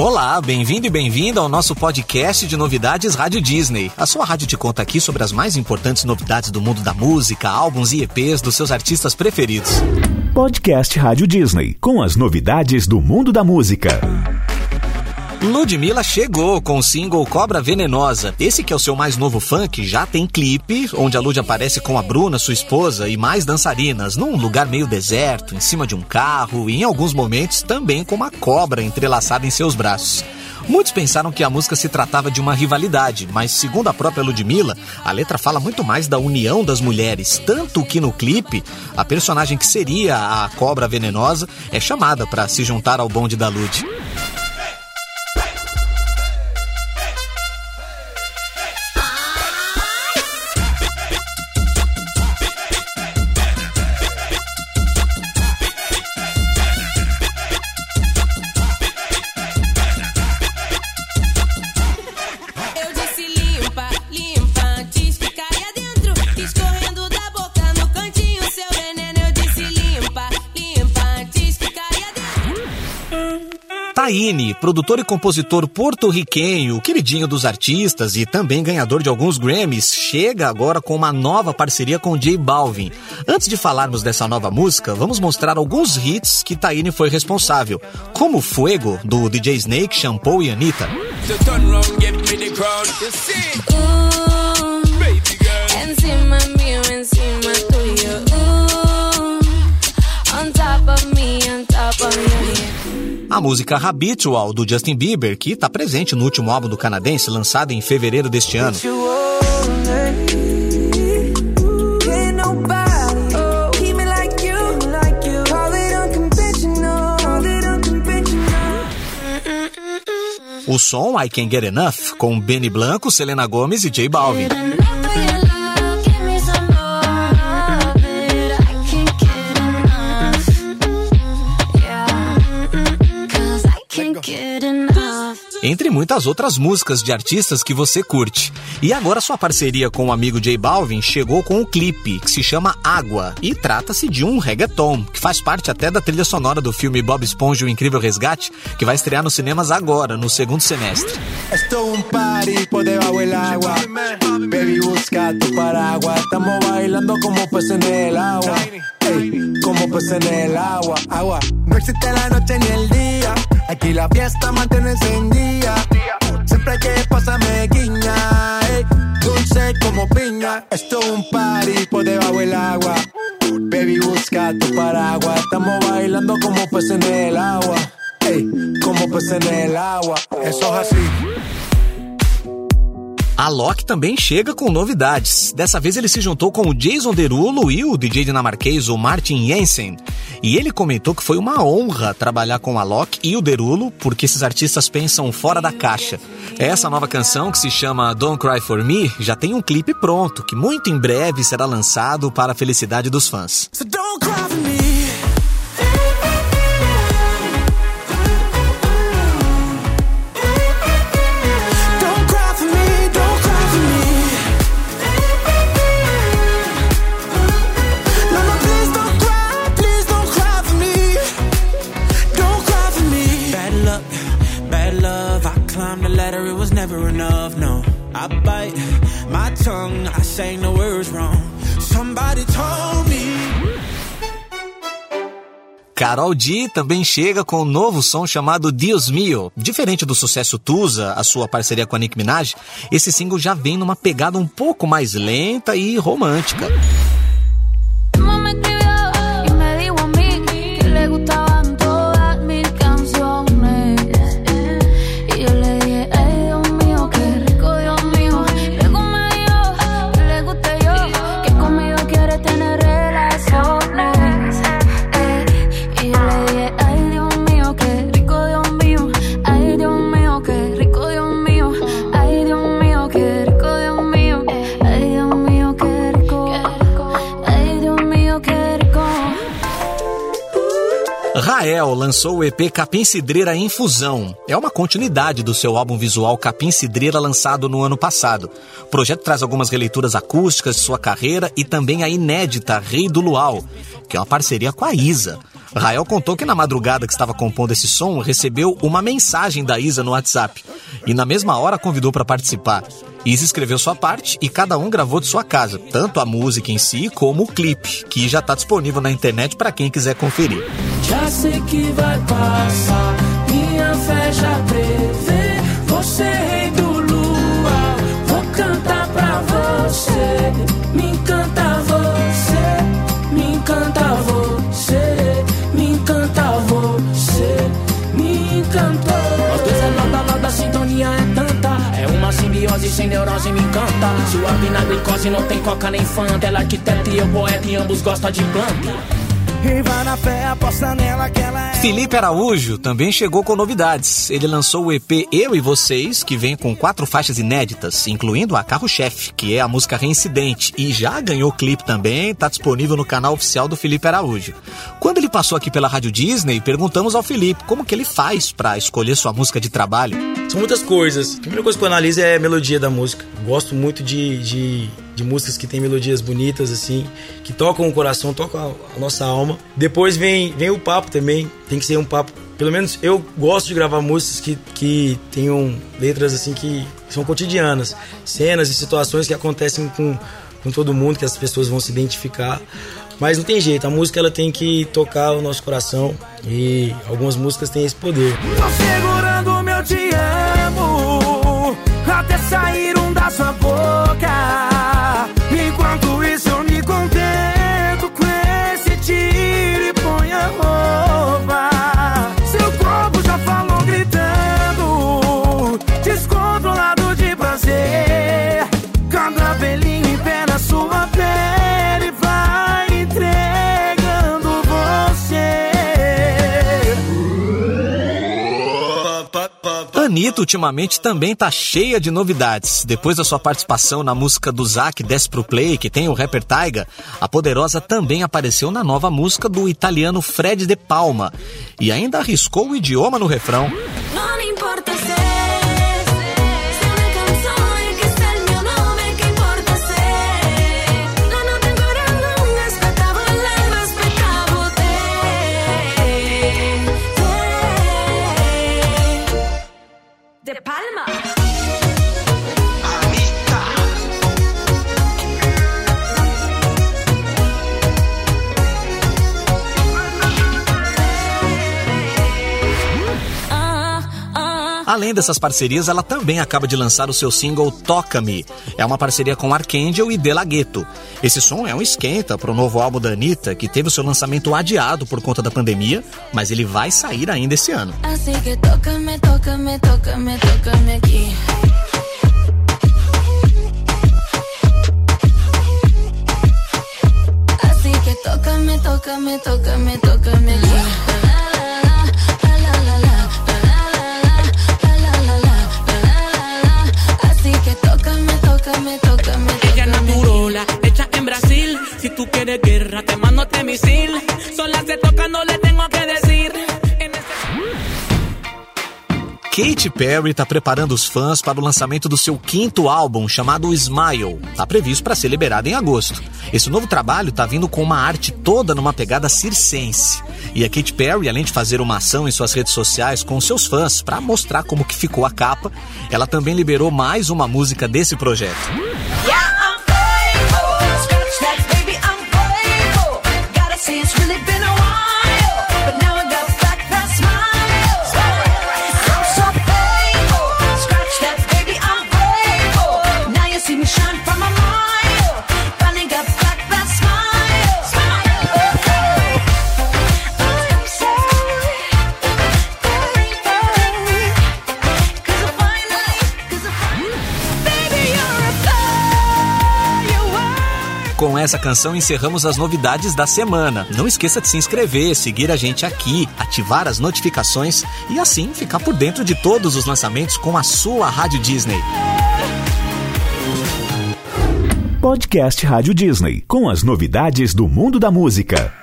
Olá, bem-vindo e bem-vinda ao nosso podcast de novidades Rádio Disney. A sua rádio te conta aqui sobre as mais importantes novidades do mundo da música, álbuns e EPs dos seus artistas preferidos. Podcast Rádio Disney, com as novidades do mundo da música. Ludmilla chegou com o single Cobra Venenosa. Esse que é o seu mais novo funk já tem clipe, onde a Lud aparece com a Bruna, sua esposa, e mais dançarinas, num lugar meio deserto, em cima de um carro e em alguns momentos também com uma cobra entrelaçada em seus braços. Muitos pensaram que a música se tratava de uma rivalidade, mas segundo a própria Ludmilla, a letra fala muito mais da união das mulheres, tanto que no clipe, a personagem que seria a cobra venenosa é chamada para se juntar ao bonde da Lud. Taine, produtor e compositor porto-riquenho, queridinho dos artistas e também ganhador de alguns Grammys, chega agora com uma nova parceria com J Balvin. Antes de falarmos dessa nova música, vamos mostrar alguns hits que Taine foi responsável, como Fuego, do DJ Snake, Shampoo e Anitta. A música Habitual do Justin Bieber, que está presente no último álbum do canadense lançado em fevereiro deste ano. O som I Can't Get Enough, com Benny Blanco, Selena Gomez e J Balvin. Muitas outras músicas de artistas que você curte. E agora sua parceria com o amigo J Balvin chegou com um clipe que se chama Água e trata-se de um reggaeton, que faz parte até da trilha sonora do filme Bob Esponja o Incrível Resgate, que vai estrear nos cinemas agora, no segundo semestre. Estou um party por debajo del agua. Baby, busca tu paraguas. Estamos bailando como peces en el agua. como peces en el agua. Agua. No existe la noche ni el día. Aquí la fiesta mantiene encendida. Siempre que pasa me guiña, ey, dulce como piña. Esto es un party por debajo del agua. Baby, busca tu paraguas. Estamos bailando como peces en el agua. Ey, como peces en el agua. Eso es así. A Loki também chega com novidades. Dessa vez ele se juntou com o Jason Derulo e o DJ dinamarquês o Martin Jensen. E ele comentou que foi uma honra trabalhar com a Loki e o Derulo, porque esses artistas pensam fora da caixa. Essa nova canção, que se chama Don't Cry For Me, já tem um clipe pronto, que muito em breve será lançado para a felicidade dos fãs. So Carol D também chega com um novo som chamado Dios Mio. Diferente do sucesso Tusa, a sua parceria com a Nick Minaj, esse single já vem numa pegada um pouco mais lenta e romântica. Rael lançou o EP Capim Cidreira Infusão. É uma continuidade do seu álbum visual Capim Cidreira lançado no ano passado. O projeto traz algumas releituras acústicas de sua carreira e também a inédita Rei do Luau, que é uma parceria com a Isa. Rael contou que na madrugada que estava compondo esse som, recebeu uma mensagem da Isa no WhatsApp e na mesma hora convidou para participar. Isa escreveu sua parte e cada um gravou de sua casa, tanto a música em si como o clipe, que já está disponível na internet para quem quiser conferir. Já sei que vai passar, minha fé já prevê, você rei do lua, vou cantar pra você, sem neurose, me encanta. Suave na glicose, não tem coca nem fanta, ela arquiteta e eu poeta e ambos gostam de planta. E vai na fé, aposta nela que ela é. Felipe Araújo também chegou com novidades. Ele lançou o EP Eu e Vocês, que vem com quatro faixas inéditas, incluindo a Carro-Chefe, que é a música Reincidente, e já ganhou clipe também, está disponível no canal oficial do Felipe Araújo. Quando ele passou aqui pela Rádio Disney, perguntamos ao Felipe como que ele faz para escolher sua música de trabalho. São muitas coisas. A primeira coisa que eu analiso é a melodia da música. Gosto muito de, de de músicas que tem melodias bonitas, assim, que tocam o coração, tocam a nossa alma. Depois vem, vem o papo também, tem que ser um papo. Pelo menos eu gosto de gravar músicas que, que tenham letras assim que são cotidianas, cenas e situações que acontecem com, com todo mundo, que as pessoas vão se identificar. Mas não tem jeito, a música ela tem que tocar o nosso coração e algumas músicas têm esse poder. Tô segurando meu te amo até sair Anitta ultimamente também tá cheia de novidades. Depois da sua participação na música do Zac Desce Pro Play, que tem o rapper Taiga, a Poderosa também apareceu na nova música do italiano Fred De Palma e ainda arriscou o idioma no refrão. Além dessas parcerias, ela também acaba de lançar o seu single Toca-me. É uma parceria com Archangel e De La Ghetto. Esse som é um esquenta para o novo álbum da Anitta, que teve o seu lançamento adiado por conta da pandemia, mas ele vai sair ainda esse ano. Assim que toca-me, toca-me, toca-me, toca-me aqui. Assim que toca-me, toca-me, toca-me, toca-me aqui. Quieres guerra, te mando este misil. Sola se toca, no le tengo que decir. Katy Perry está preparando os fãs para o lançamento do seu quinto álbum, chamado Smile. Está previsto para ser liberado em agosto. Esse novo trabalho está vindo com uma arte toda numa pegada circense. E a Katy Perry, além de fazer uma ação em suas redes sociais com seus fãs para mostrar como que ficou a capa, ela também liberou mais uma música desse projeto. Yeah! Com essa canção encerramos as novidades da semana. Não esqueça de se inscrever, seguir a gente aqui, ativar as notificações e assim ficar por dentro de todos os lançamentos com a sua Rádio Disney. Podcast Rádio Disney, com as novidades do mundo da música.